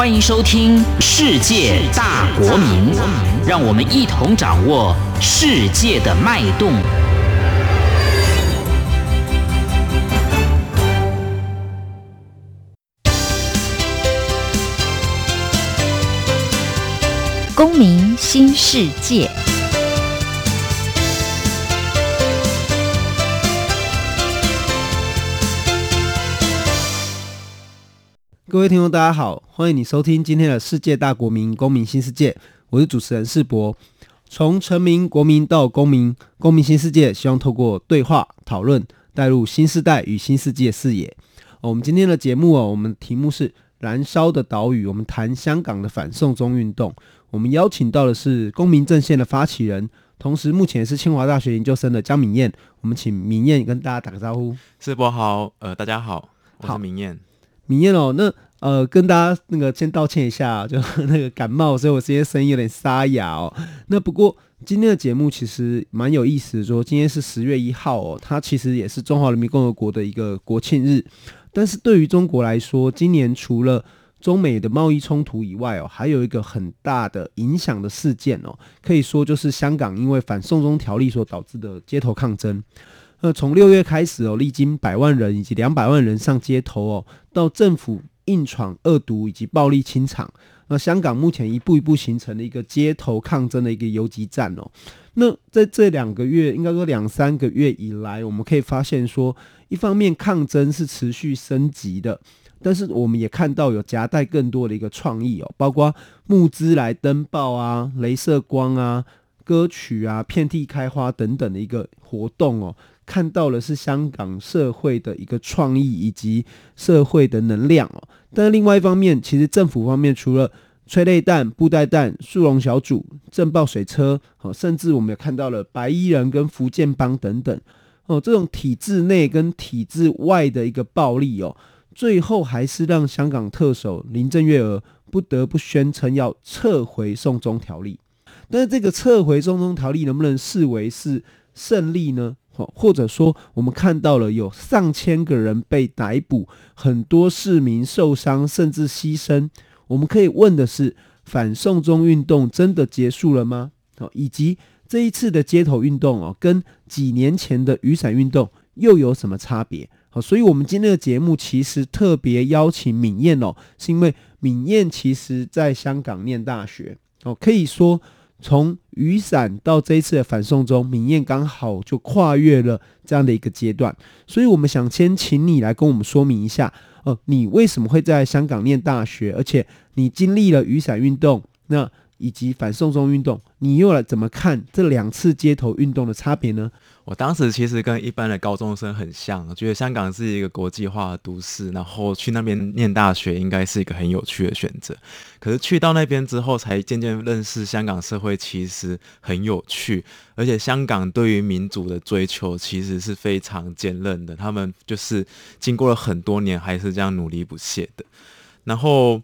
欢迎收听《世界大国民》，让我们一同掌握世界的脉动。公民新世界。各位听众，大家好，欢迎你收听今天的世界大国民公民新世界，我是主持人世博。从臣民、国民到公民，公民新世界，希望透过对话讨论，带入新时代与新世界视野。我们今天的节目啊，我们题目是《燃烧的岛屿》，我们谈香港的反送中运动。我们邀请到的是公民阵线的发起人，同时目前也是清华大学研究生的江敏燕。我们请敏燕跟大家打个招呼。世博好，呃，大家好，我是敏燕。米燕哦，那呃，跟大家那个先道歉一下，就那个感冒，所以我今天声音有点沙哑哦。那不过今天的节目其实蛮有意思的，说今天是十月一号哦，它其实也是中华人民共和国的一个国庆日。但是对于中国来说，今年除了中美的贸易冲突以外哦，还有一个很大的影响的事件哦，可以说就是香港因为反送中条例所导致的街头抗争。那从六月开始哦，历经百万人以及两百万人上街头哦，到政府硬闯、恶毒以及暴力清场，那香港目前一步一步形成了一个街头抗争的一个游击战哦。那在这两个月，应该说两三个月以来，我们可以发现说，一方面抗争是持续升级的，但是我们也看到有夹带更多的一个创意哦，包括募资来登报啊、镭射光啊、歌曲啊、遍地开花等等的一个活动哦。看到的是香港社会的一个创意以及社会的能量哦，但另外一方面，其实政府方面除了催泪弹、布袋弹、速龙小组、震爆水车，哦，甚至我们也看到了白衣人跟福建帮等等哦，这种体制内跟体制外的一个暴力哦，最后还是让香港特首林郑月娥不得不宣称要撤回送中条例。但是这个撤回送中条例能不能视为是胜利呢？或者说，我们看到了有上千个人被逮捕，很多市民受伤甚至牺牲。我们可以问的是：反送中运动真的结束了吗？以及这一次的街头运动哦，跟几年前的雨伞运动又有什么差别？好，所以我们今天的节目其实特别邀请敏燕哦，是因为敏燕其实在香港念大学哦，可以说。从雨伞到这一次的反送中，敏燕刚好就跨越了这样的一个阶段，所以我们想先请你来跟我们说明一下，哦，你为什么会在香港念大学，而且你经历了雨伞运动，那以及反送中运动，你又来怎么看这两次街头运动的差别呢？我当时其实跟一般的高中生很像，我觉得香港是一个国际化的都市，然后去那边念大学应该是一个很有趣的选择。可是去到那边之后，才渐渐认识香港社会其实很有趣，而且香港对于民主的追求其实是非常坚韧的，他们就是经过了很多年还是这样努力不懈的。然后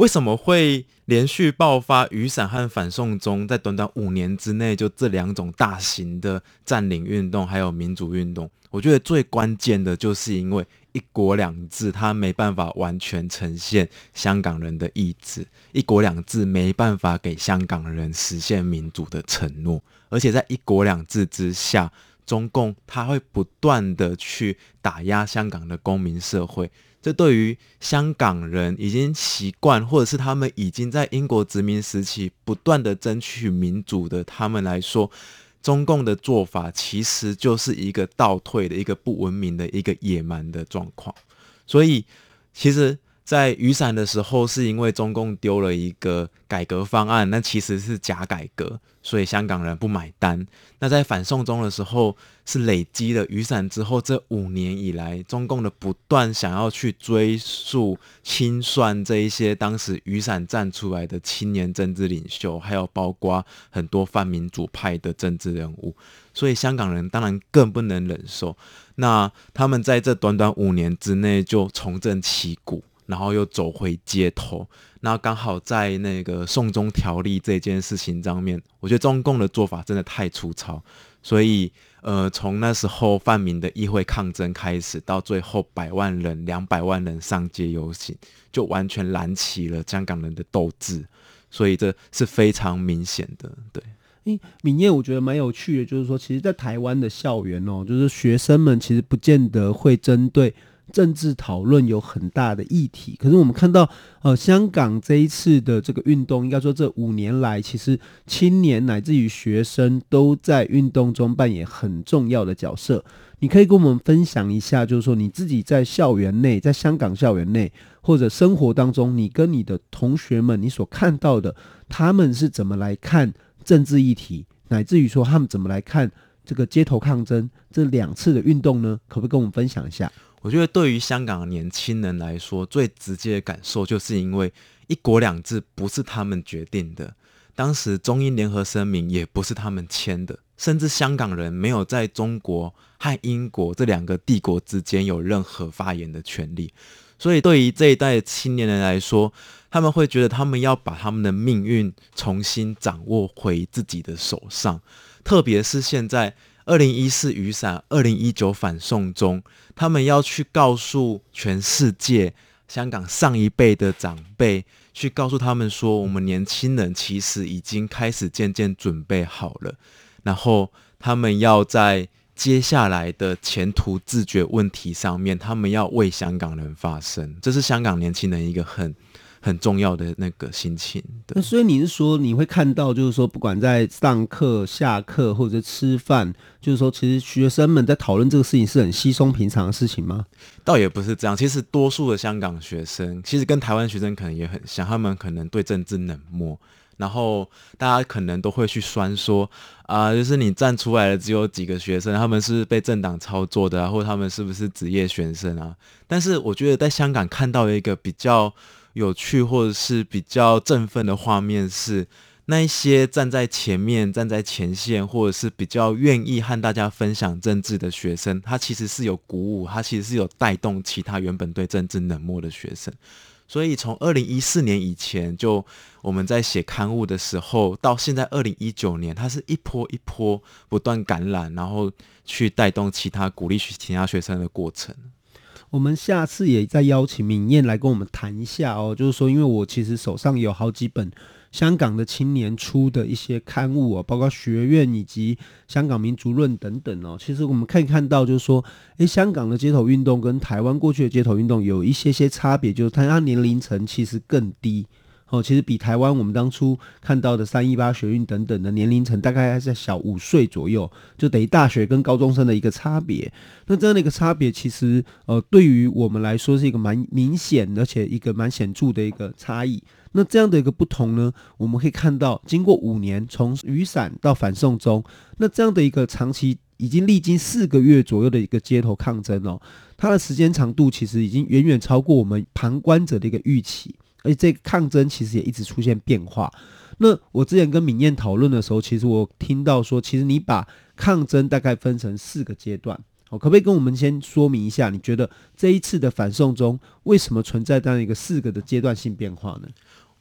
为什么会连续爆发雨伞和反送中，在短短五年之内，就这两种大型的占领运动，还有民主运动，我觉得最关键的就是因为一国两制，它没办法完全呈现香港人的意志，一国两制没办法给香港人实现民主的承诺，而且在一国两制之下，中共它会不断的去打压香港的公民社会。这对于香港人已经习惯，或者是他们已经在英国殖民时期不断的争取民主的他们来说，中共的做法其实就是一个倒退的、一个不文明的、一个野蛮的状况。所以，其实。在雨伞的时候，是因为中共丢了一个改革方案，那其实是假改革，所以香港人不买单。那在反送中的时候，是累积了雨伞之后这五年以来，中共的不断想要去追溯、清算这一些当时雨伞站出来的青年政治领袖，还有包括很多泛民主派的政治人物，所以香港人当然更不能忍受。那他们在这短短五年之内就重振旗鼓。然后又走回街头，那刚好在那个送中条例这件事情上面，我觉得中共的做法真的太粗糙，所以呃，从那时候泛民的议会抗争开始，到最后百万人、两百万人上街游行，就完全燃起了香港人的斗志，所以这是非常明显的，对。诶，敏燕，我觉得蛮有趣的，就是说，其实，在台湾的校园哦，就是学生们其实不见得会针对政治讨论有很大的议题。可是我们看到，呃，香港这一次的这个运动，应该说这五年来，其实青年乃至于学生都在运动中扮演很重要的角色。你可以跟我们分享一下，就是说你自己在校园内，在香港校园内或者生活当中，你跟你的同学们，你所看到的，他们是怎么来看政治议题，乃至于说他们怎么来看这个街头抗争这两次的运动呢？可不可以跟我们分享一下？我觉得对于香港的年轻人来说，最直接的感受就是因为一国两制不是他们决定的，当时中英联合声明也不是他们签的，甚至香港人没有在中国和英国这两个帝国之间有任何发言的权利。所以，对于这一代青年人来说，他们会觉得他们要把他们的命运重新掌握回自己的手上。特别是现在，二零一四雨伞，二零一九反送中，他们要去告诉全世界，香港上一辈的长辈，去告诉他们说，我们年轻人其实已经开始渐渐准备好了。然后，他们要在。接下来的前途自觉问题上面，他们要为香港人发声，这是香港年轻人一个很很重要的那个心情。对。那所以你是说，你会看到，就是说，不管在上课、下课或者吃饭，就是说，其实学生们在讨论这个事情是很稀松平常的事情吗？倒也不是这样。其实多数的香港学生，其实跟台湾学生可能也很像，他们可能对政治冷漠。然后大家可能都会去酸说啊、呃，就是你站出来的只有几个学生，他们是被政党操作的啊，或者他们是不是职业学生啊？但是我觉得在香港看到一个比较有趣或者是比较振奋的画面是，那一些站在前面、站在前线，或者是比较愿意和大家分享政治的学生，他其实是有鼓舞，他其实是有带动其他原本对政治冷漠的学生。所以从二零一四年以前，就我们在写刊物的时候，到现在二零一九年，他是一波一波不断感染，然后去带动其他鼓励其他学生的过程。我们下次也再邀请敏燕来跟我们谈一下哦，就是说，因为我其实手上有好几本。香港的青年出的一些刊物哦，包括学院以及香港民族论等等哦。其实我们可以看到，就是说，诶，香港的街头运动跟台湾过去的街头运动有一些些差别，就是它它年龄层其实更低哦。其实比台湾我们当初看到的三一八学运等等的年龄层大概还在小五岁左右，就等于大学跟高中生的一个差别。那这样的一个差别，其实呃，对于我们来说是一个蛮明显而且一个蛮显著的一个差异。那这样的一个不同呢，我们可以看到，经过五年，从雨伞到反送中，那这样的一个长期已经历经四个月左右的一个街头抗争哦，它的时间长度其实已经远远超过我们旁观者的一个预期，而且这抗争其实也一直出现变化。那我之前跟敏燕讨论的时候，其实我听到说，其实你把抗争大概分成四个阶段，好，可不可以跟我们先说明一下，你觉得这一次的反送中为什么存在这样一个四个的阶段性变化呢？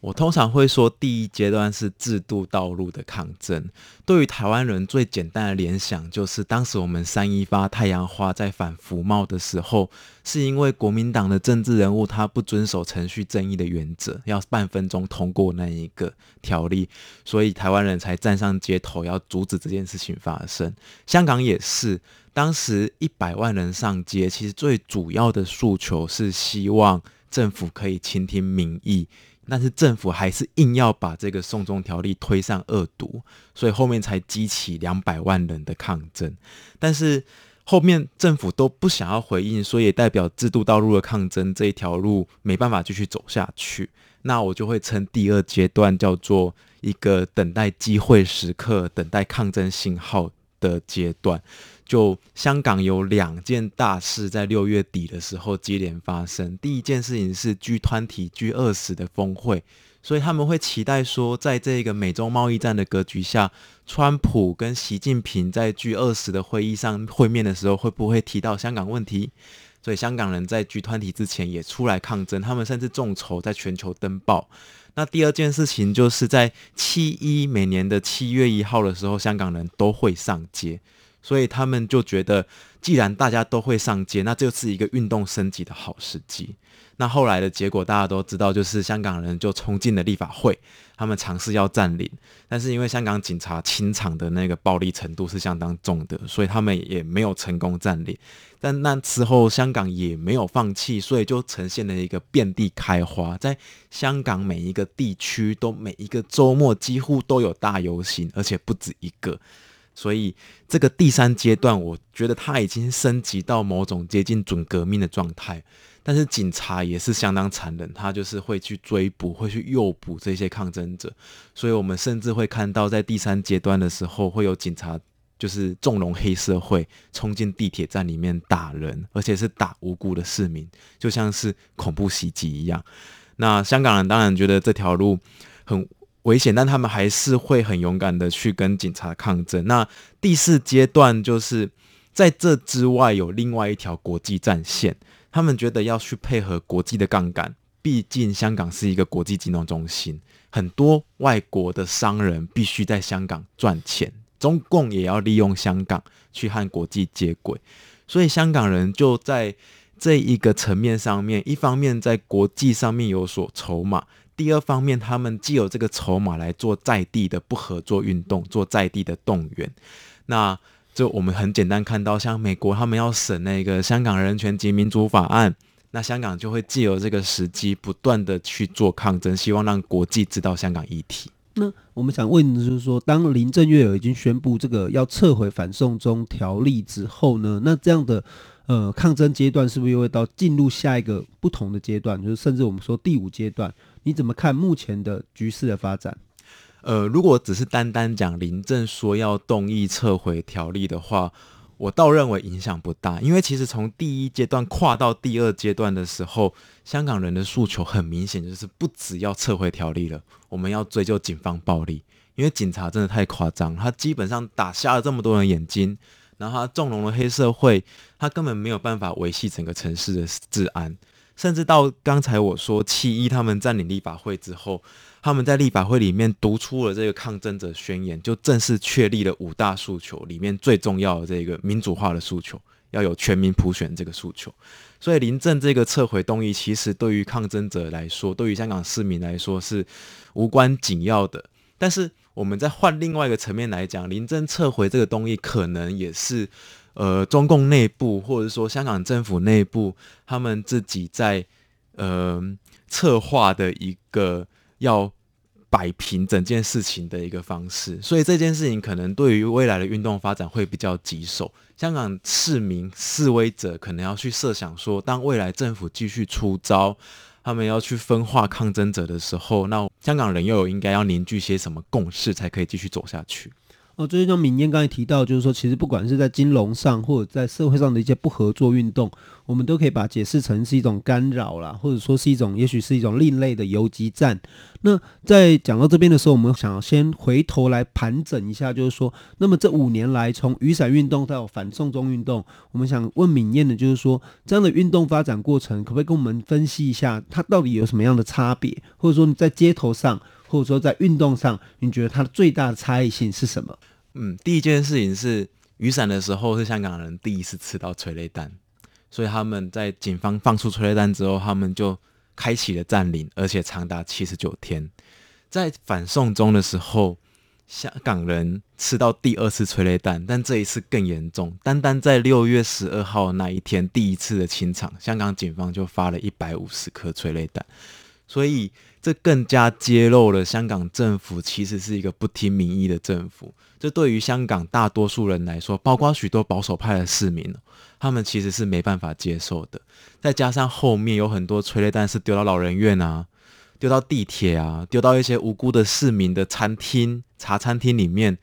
我通常会说，第一阶段是制度道路的抗争。对于台湾人最简单的联想，就是当时我们三一八太阳花在反服贸的时候，是因为国民党的政治人物他不遵守程序正义的原则，要半分钟通过那一个条例，所以台湾人才站上街头要阻止这件事情发生。香港也是，当时一百万人上街，其实最主要的诉求是希望政府可以倾听民意。但是政府还是硬要把这个送中条例推上二读，所以后面才激起两百万人的抗争。但是后面政府都不想要回应，所以也代表制度道路的抗争这一条路没办法继续走下去。那我就会称第二阶段叫做一个等待机会时刻、等待抗争信号的阶段。就香港有两件大事在六月底的时候接连发生。第一件事情是 G 团体、G 二十的峰会，所以他们会期待说，在这个美中贸易战的格局下，川普跟习近平在 G 二十的会议上会面的时候，会不会提到香港问题？所以香港人在 G 团体之前也出来抗争，他们甚至众筹在全球登报。那第二件事情就是在七一每年的七月一号的时候，香港人都会上街。所以他们就觉得，既然大家都会上街，那就是一个运动升级的好时机。那后来的结果大家都知道，就是香港人就冲进了立法会，他们尝试要占领，但是因为香港警察清场的那个暴力程度是相当重的，所以他们也没有成功占领。但那时候香港也没有放弃，所以就呈现了一个遍地开花，在香港每一个地区都每一个周末几乎都有大游行，而且不止一个。所以这个第三阶段，我觉得它已经升级到某种接近准革命的状态。但是警察也是相当残忍，他就是会去追捕，会去诱捕这些抗争者，所以我们甚至会看到在第三阶段的时候，会有警察就是纵容黑社会冲进地铁站里面打人，而且是打无辜的市民，就像是恐怖袭击一样。那香港人当然觉得这条路很危险，但他们还是会很勇敢的去跟警察抗争。那第四阶段就是在这之外有另外一条国际战线。他们觉得要去配合国际的杠杆，毕竟香港是一个国际金融中心，很多外国的商人必须在香港赚钱，中共也要利用香港去和国际接轨，所以香港人就在这一个层面上面，一方面在国际上面有所筹码，第二方面他们既有这个筹码来做在地的不合作运动，做在地的动员，那。就我们很简单看到，像美国他们要审那个香港人权及民主法案，那香港就会借由这个时机，不断的去做抗争，希望让国际知道香港议题。那我们想问的就是说，当林郑月娥已经宣布这个要撤回反送中条例之后呢，那这样的呃抗争阶段是不是又会到进入下一个不同的阶段，就是甚至我们说第五阶段？你怎么看目前的局势的发展？呃，如果只是单单讲林郑说要动议撤回条例的话，我倒认为影响不大，因为其实从第一阶段跨到第二阶段的时候，香港人的诉求很明显，就是不只要撤回条例了，我们要追究警方暴力，因为警察真的太夸张，他基本上打瞎了这么多人眼睛，然后他纵容了黑社会，他根本没有办法维系整个城市的治安，甚至到刚才我说七一他们占领立法会之后。他们在立法会里面读出了这个抗争者宣言，就正式确立了五大诉求里面最重要的这个民主化的诉求，要有全民普选这个诉求。所以林郑这个撤回动议，其实对于抗争者来说，对于香港市民来说是无关紧要的。但是我们再换另外一个层面来讲，林郑撤回这个动议，可能也是呃中共内部或者说香港政府内部他们自己在呃策划的一个。要摆平整件事情的一个方式，所以这件事情可能对于未来的运动发展会比较棘手。香港市民示威者可能要去设想说，当未来政府继续出招，他们要去分化抗争者的时候，那香港人又有应该要凝聚些什么共识，才可以继续走下去？哦，就是像敏燕刚才提到，就是说，其实不管是在金融上，或者在社会上的一些不合作运动，我们都可以把它解释成是一种干扰啦，或者说是一种，也许是一种另类的游击战。那在讲到这边的时候，我们想要先回头来盘整一下，就是说，那么这五年来，从雨伞运动到反送中运动，我们想问敏燕的，就是说，这样的运动发展过程，可不可以跟我们分析一下，它到底有什么样的差别，或者说你在街头上，或者说在运动上，你觉得它的最大的差异性是什么？嗯，第一件事情是雨伞的时候是香港人第一次吃到催泪弹，所以他们在警方放出催泪弹之后，他们就开启了占领，而且长达七十九天。在反送中的时候，香港人吃到第二次催泪弹，但这一次更严重。单单在六月十二号那一天，第一次的清场，香港警方就发了一百五十颗催泪弹，所以这更加揭露了香港政府其实是一个不听民意的政府。这对于香港大多数人来说，包括许多保守派的市民，他们其实是没办法接受的。再加上后面有很多催泪弹是丢到老人院啊，丢到地铁啊，丢到一些无辜的市民的餐厅、茶餐厅里面，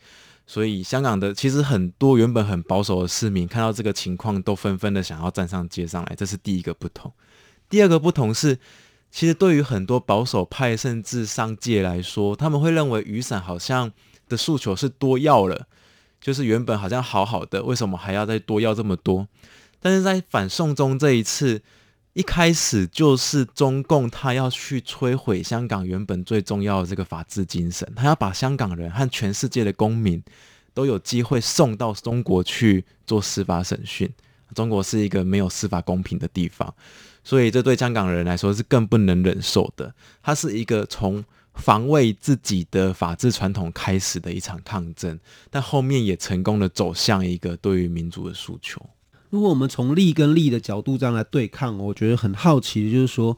所以香港的其实很多原本很保守的市民看到这个情况，都纷纷的想要站上街上来。这是第一个不同。第二个不同是，其实对于很多保守派甚至商界来说，他们会认为雨伞好像。的诉求是多要了，就是原本好像好好的，为什么还要再多要这么多？但是在反送中这一次，一开始就是中共他要去摧毁香港原本最重要的这个法治精神，他要把香港人和全世界的公民都有机会送到中国去做司法审讯。中国是一个没有司法公平的地方，所以这对香港人来说是更不能忍受的。它是一个从防卫自己的法治传统开始的一场抗争，但后面也成功的走向一个对于民主的诉求。如果我们从利跟利的角度这样来对抗，我觉得很好奇就是说，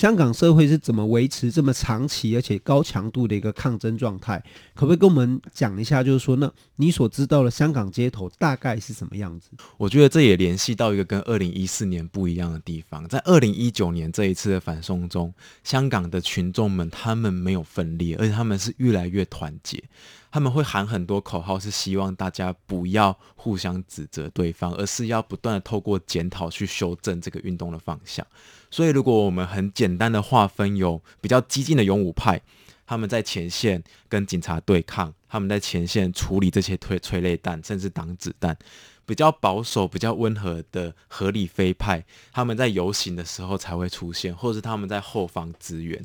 香港社会是怎么维持这么长期而且高强度的一个抗争状态？可不可以跟我们讲一下？就是说，那你所知道的香港街头大概是什么样子？我觉得这也联系到一个跟二零一四年不一样的地方。在二零一九年这一次的反送中，香港的群众们他们没有分裂，而且他们是越来越团结。他们会喊很多口号，是希望大家不要互相指责对方，而是要不断的透过检讨去修正这个运动的方向。所以，如果我们很简单的划分，有比较激进的勇武派，他们在前线跟警察对抗，他们在前线处理这些催催泪弹，甚至挡子弹。比较保守、比较温和的合理非派，他们在游行的时候才会出现，或是他们在后方支援。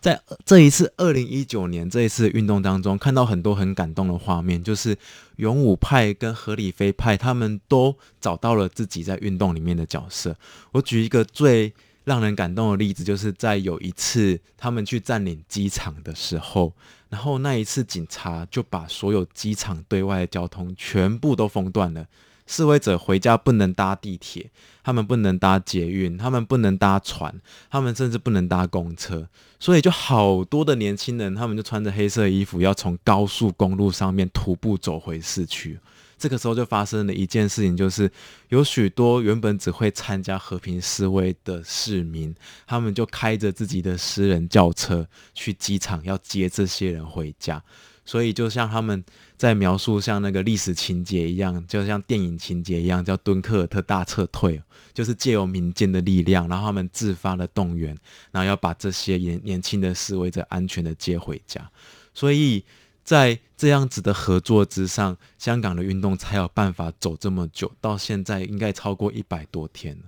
在这一次二零一九年这一次运动当中，看到很多很感动的画面，就是勇武派跟合理非派，他们都找到了自己在运动里面的角色。我举一个最让人感动的例子，就是在有一次他们去占领机场的时候，然后那一次警察就把所有机场对外的交通全部都封断了。示威者回家不能搭地铁，他们不能搭捷运，他们不能搭船，他们甚至不能搭公车，所以就好多的年轻人，他们就穿着黑色衣服，要从高速公路上面徒步走回市区。这个时候就发生了一件事情，就是有许多原本只会参加和平示威的市民，他们就开着自己的私人轿车去机场，要接这些人回家。所以就像他们在描述像那个历史情节一样，就像电影情节一样，叫敦刻尔特大撤退，就是借由民间的力量，然后他们自发的动员，然后要把这些年年轻的示威者安全的接回家。所以在这样子的合作之上，香港的运动才有办法走这么久，到现在应该超过一百多天了。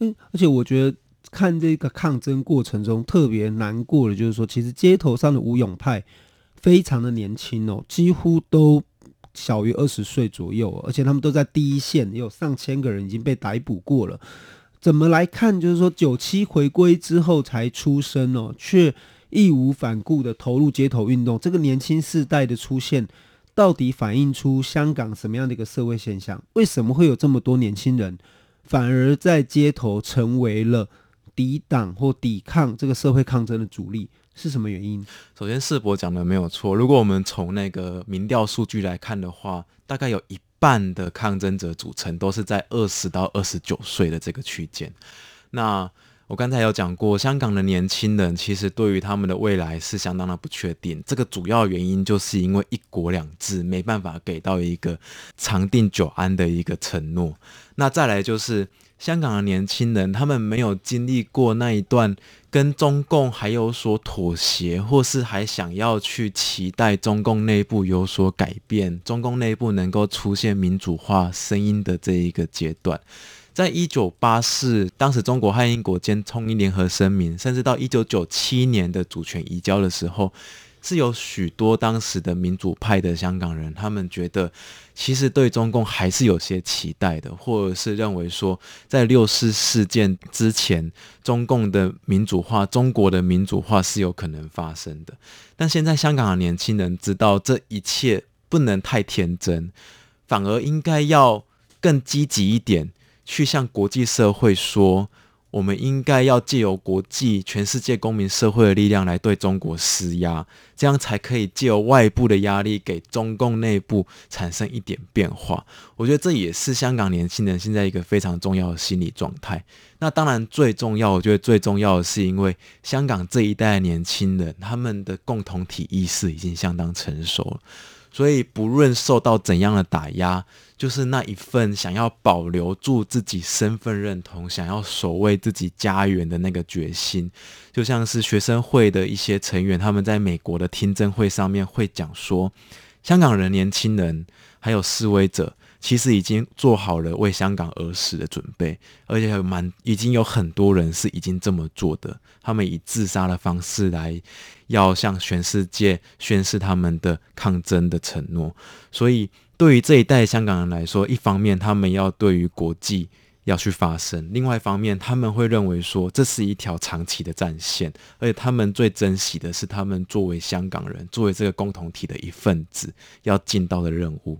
嗯，而且我觉得看这个抗争过程中特别难过的，就是说，其实街头上的无勇派。非常的年轻哦，几乎都小于二十岁左右，而且他们都在第一线，也有上千个人已经被逮捕过了。怎么来看？就是说，九七回归之后才出生哦，却义无反顾的投入街头运动。这个年轻世代的出现，到底反映出香港什么样的一个社会现象？为什么会有这么多年轻人反而在街头成为了抵挡或抵抗这个社会抗争的主力？是什么原因？首先，世博讲的没有错。如果我们从那个民调数据来看的话，大概有一半的抗争者组成都是在二十到二十九岁的这个区间。那我刚才有讲过，香港的年轻人其实对于他们的未来是相当的不确定。这个主要原因就是因为一国两制没办法给到一个长定久安的一个承诺。那再来就是。香港的年轻人，他们没有经历过那一段跟中共还有所妥协，或是还想要去期待中共内部有所改变，中共内部能够出现民主化声音的这一个阶段。在一九八四，当时中国和英国间通一联合声明，甚至到一九九七年的主权移交的时候。是有许多当时的民主派的香港人，他们觉得其实对中共还是有些期待的，或者是认为说，在六四事件之前，中共的民主化、中国的民主化是有可能发生的。但现在香港的年轻人知道这一切不能太天真，反而应该要更积极一点，去向国际社会说。我们应该要借由国际、全世界公民社会的力量来对中国施压，这样才可以借由外部的压力给中共内部产生一点变化。我觉得这也是香港年轻人现在一个非常重要的心理状态。那当然最重要，我觉得最重要的是，因为香港这一代年轻人，他们的共同体意识已经相当成熟了。所以，不论受到怎样的打压，就是那一份想要保留住自己身份认同、想要守卫自己家园的那个决心，就像是学生会的一些成员，他们在美国的听证会上面会讲说，香港人、年轻人还有示威者。其实已经做好了为香港而死的准备，而且还蛮已经有很多人是已经这么做的。他们以自杀的方式来要向全世界宣示他们的抗争的承诺。所以对于这一代香港人来说，一方面他们要对于国际要去发声，另外一方面他们会认为说这是一条长期的战线，而且他们最珍惜的是他们作为香港人，作为这个共同体的一份子要尽到的任务。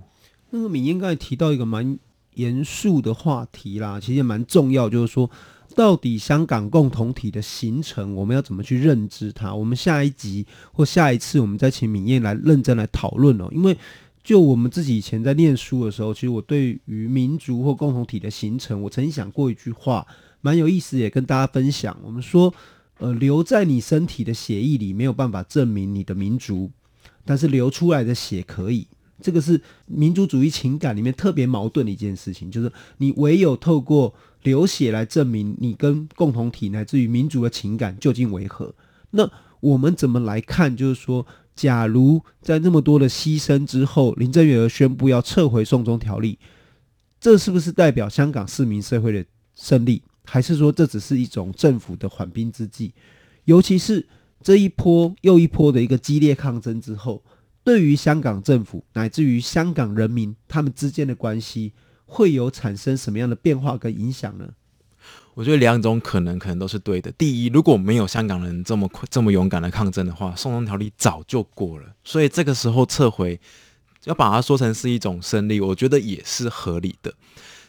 那个敏燕刚才提到一个蛮严肃的话题啦，其实也蛮重要，就是说到底香港共同体的形成，我们要怎么去认知它？我们下一集或下一次，我们再请敏燕来认真来讨论哦，因为。就我们自己以前在念书的时候，其实我对于民族或共同体的形成，我曾经想过一句话，蛮有意思，也跟大家分享。我们说，呃，留在你身体的血液里没有办法证明你的民族，但是流出来的血可以。这个是民族主义情感里面特别矛盾的一件事情，就是你唯有透过流血来证明你跟共同体乃至于民族的情感究竟为何。那我们怎么来看？就是说。假如在那么多的牺牲之后，林郑月娥宣布要撤回送中条例，这是不是代表香港市民社会的胜利？还是说这只是一种政府的缓兵之计？尤其是这一波又一波的一个激烈抗争之后，对于香港政府乃至于香港人民他们之间的关系，会有产生什么样的变化跟影响呢？我觉得两种可能可能都是对的。第一，如果没有香港人这么快这么勇敢的抗争的话，送中条例早就过了。所以这个时候撤回，要把它说成是一种胜利，我觉得也是合理的。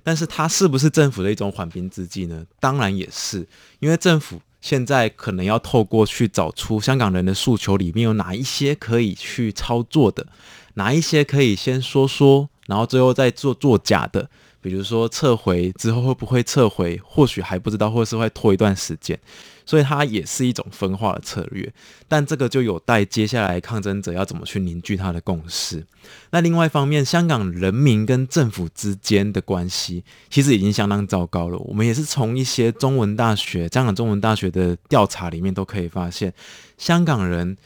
但是它是不是政府的一种缓兵之计呢？当然也是，因为政府现在可能要透过去找出香港人的诉求里面有哪一些可以去操作的，哪一些可以先说说，然后最后再做做假的。比如说撤回之后会不会撤回，或许还不知道，或是会拖一段时间，所以它也是一种分化的策略。但这个就有待接下来抗争者要怎么去凝聚他的共识。那另外一方面，香港人民跟政府之间的关系其实已经相当糟糕了。我们也是从一些中文大学、香港中文大学的调查里面都可以发现，香港人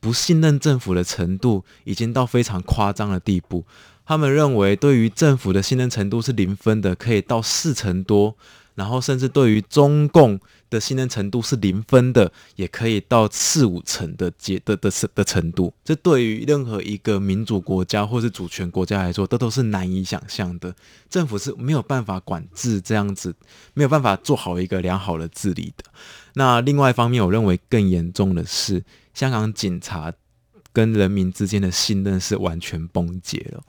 不信任政府的程度已经到非常夸张的地步。他们认为，对于政府的信任程度是零分的，可以到四成多；然后，甚至对于中共的信任程度是零分的，也可以到四五成的阶的的的的程度。这对于任何一个民主国家或是主权国家来说，这都是难以想象的。政府是没有办法管制这样子，没有办法做好一个良好的治理的。那另外一方面，我认为更严重的是，香港警察跟人民之间的信任是完全崩解了。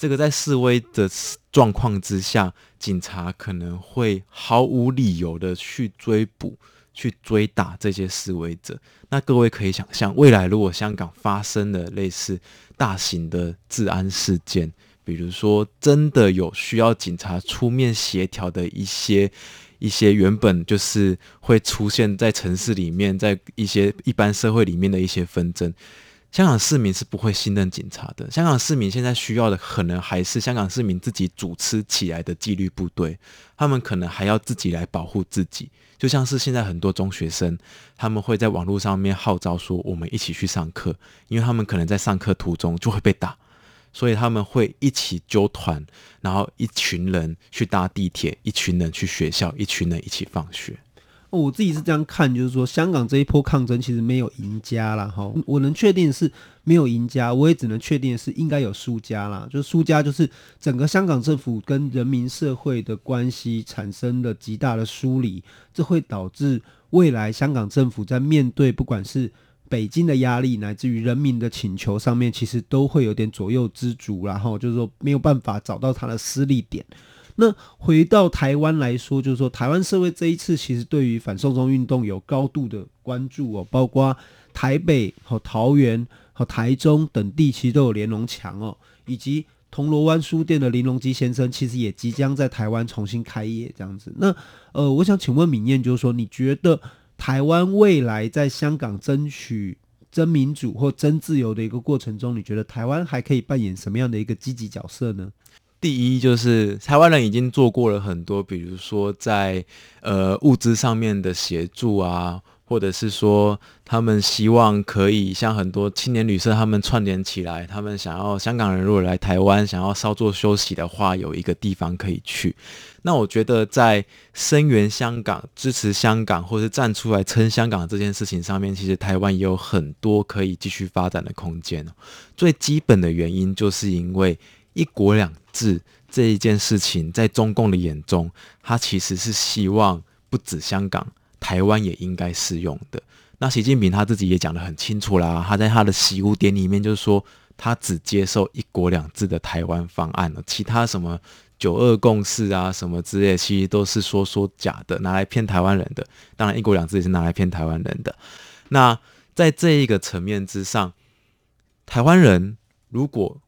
这个在示威的状况之下，警察可能会毫无理由的去追捕、去追打这些示威者。那各位可以想象，未来如果香港发生了类似大型的治安事件，比如说真的有需要警察出面协调的一些一些原本就是会出现在城市里面，在一些一般社会里面的一些纷争。香港市民是不会信任警察的。香港市民现在需要的可能还是香港市民自己组织起来的纪律部队，他们可能还要自己来保护自己。就像是现在很多中学生，他们会在网络上面号召说：“我们一起去上课。”因为他们可能在上课途中就会被打，所以他们会一起揪团，然后一群人去搭地铁，一群人去学校，一群人一起放学。我自己是这样看，就是说香港这一波抗争其实没有赢家啦。哈。我能确定是没有赢家，我也只能确定是应该有输家啦。就是输家就是整个香港政府跟人民社会的关系产生了极大的疏离，这会导致未来香港政府在面对不管是北京的压力，乃至于人民的请求上面，其实都会有点左右之足，然后就是说没有办法找到他的私利点。那回到台湾来说，就是说台湾社会这一次其实对于反送中运动有高度的关注哦，包括台北和桃园和台中等地其实都有连龙墙哦，以及铜锣湾书店的林隆基先生其实也即将在台湾重新开业这样子。那呃，我想请问敏燕，就是说你觉得台湾未来在香港争取争民主或争自由的一个过程中，你觉得台湾还可以扮演什么样的一个积极角色呢？第一就是台湾人已经做过了很多，比如说在呃物资上面的协助啊，或者是说他们希望可以像很多青年旅社他们串联起来，他们想要香港人如果来台湾想要稍作休息的话，有一个地方可以去。那我觉得在声援香港、支持香港，或是站出来撑香港这件事情上面，其实台湾也有很多可以继续发展的空间。最基本的原因就是因为。一国两制这一件事情，在中共的眼中，他其实是希望不止香港、台湾也应该适用的。那习近平他自己也讲得很清楚啦，他在他的习武典里面就是说，他只接受一国两制的台湾方案了，其他什么九二共识啊什么之类，其实都是说说假的，拿来骗台湾人的。当然，一国两制也是拿来骗台湾人的。那在这一个层面之上，台湾人如果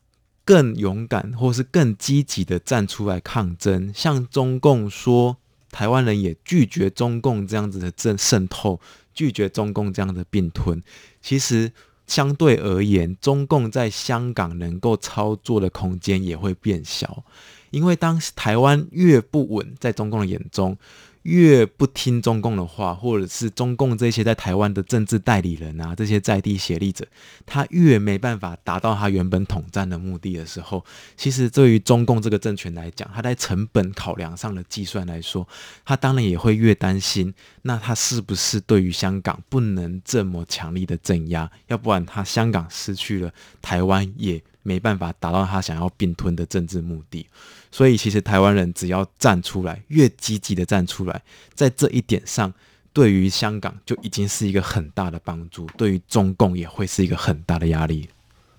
更勇敢，或是更积极的站出来抗争，向中共说，台湾人也拒绝中共这样子的渗渗透。拒绝中共这样的并吞，其实相对而言，中共在香港能够操作的空间也会变小，因为当台湾越不稳，在中共的眼中。越不听中共的话，或者是中共这些在台湾的政治代理人啊，这些在地协力者，他越没办法达到他原本统战的目的的时候，其实对于中共这个政权来讲，他在成本考量上的计算来说，他当然也会越担心，那他是不是对于香港不能这么强力的镇压？要不然他香港失去了，台湾也没办法达到他想要并吞的政治目的。所以，其实台湾人只要站出来，越积极的站出来，在这一点上，对于香港就已经是一个很大的帮助，对于中共也会是一个很大的压力。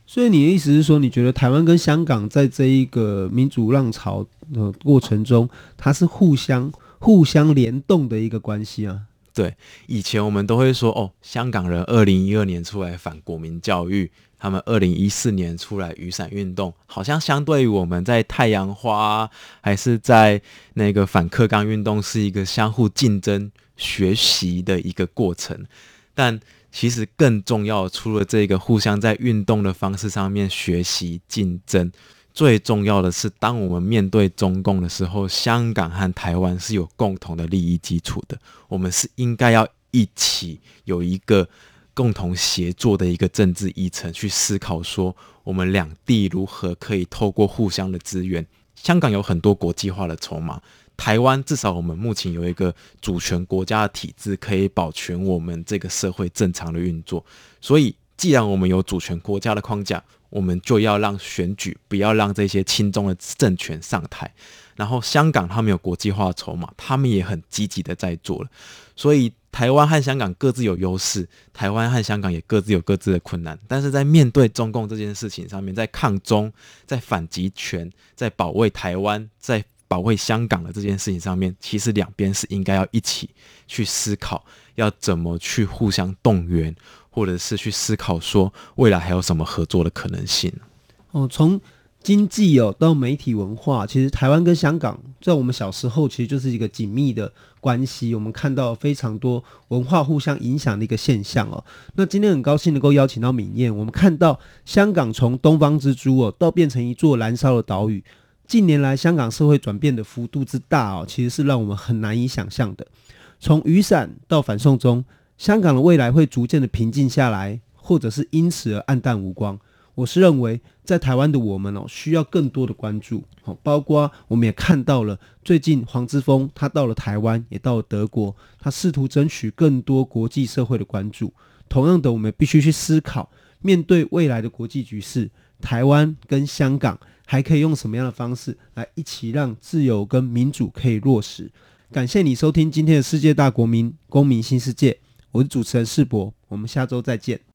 所以，你的意思是说，你觉得台湾跟香港在这一个民主浪潮的过程中，它是互相互相联动的一个关系啊？对，以前我们都会说，哦，香港人二零一二年出来反国民教育。他们二零一四年出来雨伞运动，好像相对于我们在太阳花还是在那个反课纲运动，是一个相互竞争学习的一个过程。但其实更重要，除了这个互相在运动的方式上面学习竞争，最重要的是，当我们面对中共的时候，香港和台湾是有共同的利益基础的，我们是应该要一起有一个。共同协作的一个政治议程去思考，说我们两地如何可以透过互相的资源。香港有很多国际化的筹码，台湾至少我们目前有一个主权国家的体制，可以保全我们这个社会正常的运作。所以，既然我们有主权国家的框架，我们就要让选举不要让这些亲中的政权上台。然后，香港他们有国际化的筹码，他们也很积极的在做了。所以。台湾和香港各自有优势，台湾和香港也各自有各自的困难。但是在面对中共这件事情上面，在抗中、在反集权、在保卫台湾、在保卫香港的这件事情上面，其实两边是应该要一起去思考，要怎么去互相动员，或者是去思考说未来还有什么合作的可能性。哦，从。经济哦，到媒体文化，其实台湾跟香港在我们小时候其实就是一个紧密的关系。我们看到非常多文化互相影响的一个现象哦。那今天很高兴能够邀请到旻念，我们看到香港从东方之珠哦，到变成一座燃烧的岛屿。近年来香港社会转变的幅度之大哦，其实是让我们很难以想象的。从雨伞到反送中，香港的未来会逐渐的平静下来，或者是因此而黯淡无光。我是认为，在台湾的我们哦，需要更多的关注，好，包括我们也看到了最近黄之锋他到了台湾，也到了德国，他试图争取更多国际社会的关注。同样的，我们必须去思考，面对未来的国际局势，台湾跟香港还可以用什么样的方式来一起让自由跟民主可以落实？感谢你收听今天的世界大国民公民新世界，我是主持人世博，我们下周再见。